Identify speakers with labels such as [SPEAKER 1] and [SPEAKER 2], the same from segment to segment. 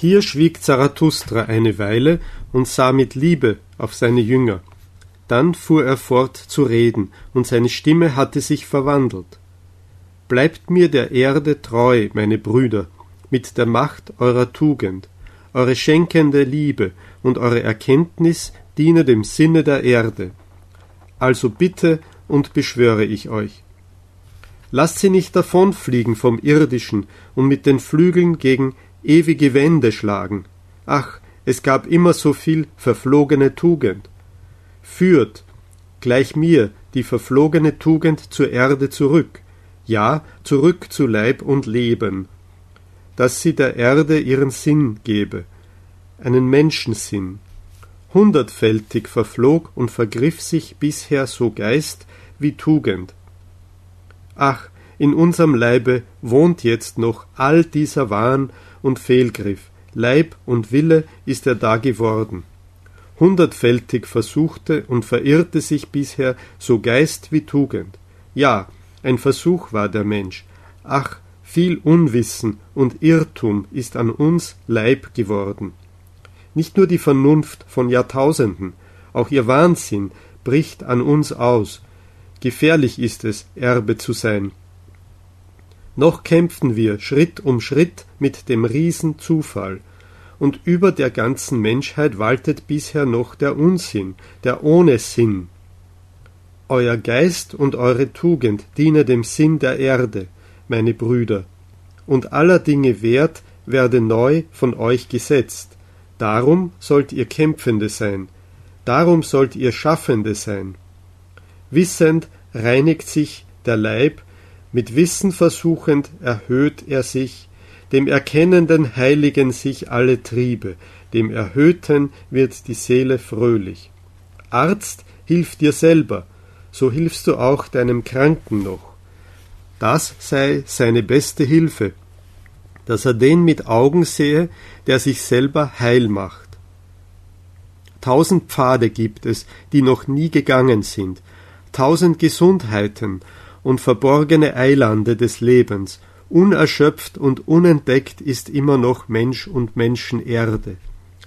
[SPEAKER 1] Hier schwieg Zarathustra eine Weile und sah mit Liebe auf seine Jünger. Dann fuhr er fort zu reden, und seine Stimme hatte sich verwandelt. Bleibt mir der Erde treu, meine Brüder, mit der Macht eurer Tugend. Eure schenkende Liebe und eure Erkenntnis diene dem Sinne der Erde. Also bitte und beschwöre ich euch. Lasst sie nicht davonfliegen vom Irdischen und mit den Flügeln gegen ewige Wände schlagen. Ach, es gab immer so viel verflogene Tugend. Führt, gleich mir, die verflogene Tugend zur Erde zurück, ja, zurück zu Leib und Leben, dass sie der Erde ihren Sinn gebe, einen Menschensinn. Hundertfältig verflog und vergriff sich bisher so Geist wie Tugend. Ach, in unserem Leibe wohnt jetzt noch all dieser Wahn und Fehlgriff, Leib und Wille ist er da geworden. Hundertfältig versuchte und verirrte sich bisher so Geist wie Tugend. Ja, ein Versuch war der Mensch. Ach, viel Unwissen und Irrtum ist an uns Leib geworden. Nicht nur die Vernunft von Jahrtausenden, auch ihr Wahnsinn bricht an uns aus. Gefährlich ist es, Erbe zu sein. Noch kämpfen wir Schritt um Schritt mit dem Riesen Zufall, und über der ganzen Menschheit waltet bisher noch der Unsinn, der ohne Sinn. Euer Geist und eure Tugend diene dem Sinn der Erde, meine Brüder, und aller Dinge Wert werde neu von euch gesetzt. Darum sollt ihr Kämpfende sein, darum sollt ihr Schaffende sein. Wissend reinigt sich der Leib, mit Wissen versuchend erhöht er sich, dem Erkennenden heiligen sich alle Triebe, dem Erhöhten wird die Seele fröhlich. Arzt, hilf dir selber, so hilfst du auch deinem Kranken noch. Das sei seine beste Hilfe, dass er den mit Augen sehe, der sich selber heil macht. Tausend Pfade gibt es, die noch nie gegangen sind, tausend Gesundheiten und verborgene Eilande des Lebens, Unerschöpft und unentdeckt ist immer noch Mensch und Menschenerde.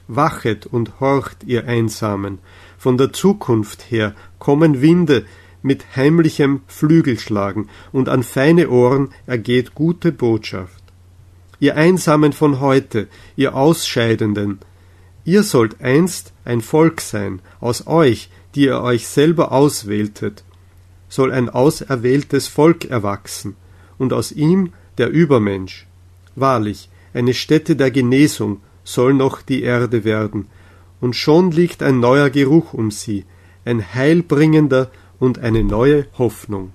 [SPEAKER 1] Wachet und horcht, ihr Einsamen, von der Zukunft her kommen Winde mit heimlichem Flügelschlagen, und an feine Ohren ergeht gute Botschaft. Ihr Einsamen von heute, ihr Ausscheidenden, ihr sollt einst ein Volk sein, aus euch, die ihr euch selber auswähltet, soll ein auserwähltes Volk erwachsen, und aus ihm der Übermensch. Wahrlich, eine Stätte der Genesung soll noch die Erde werden, und schon liegt ein neuer Geruch um sie, ein heilbringender und eine neue Hoffnung.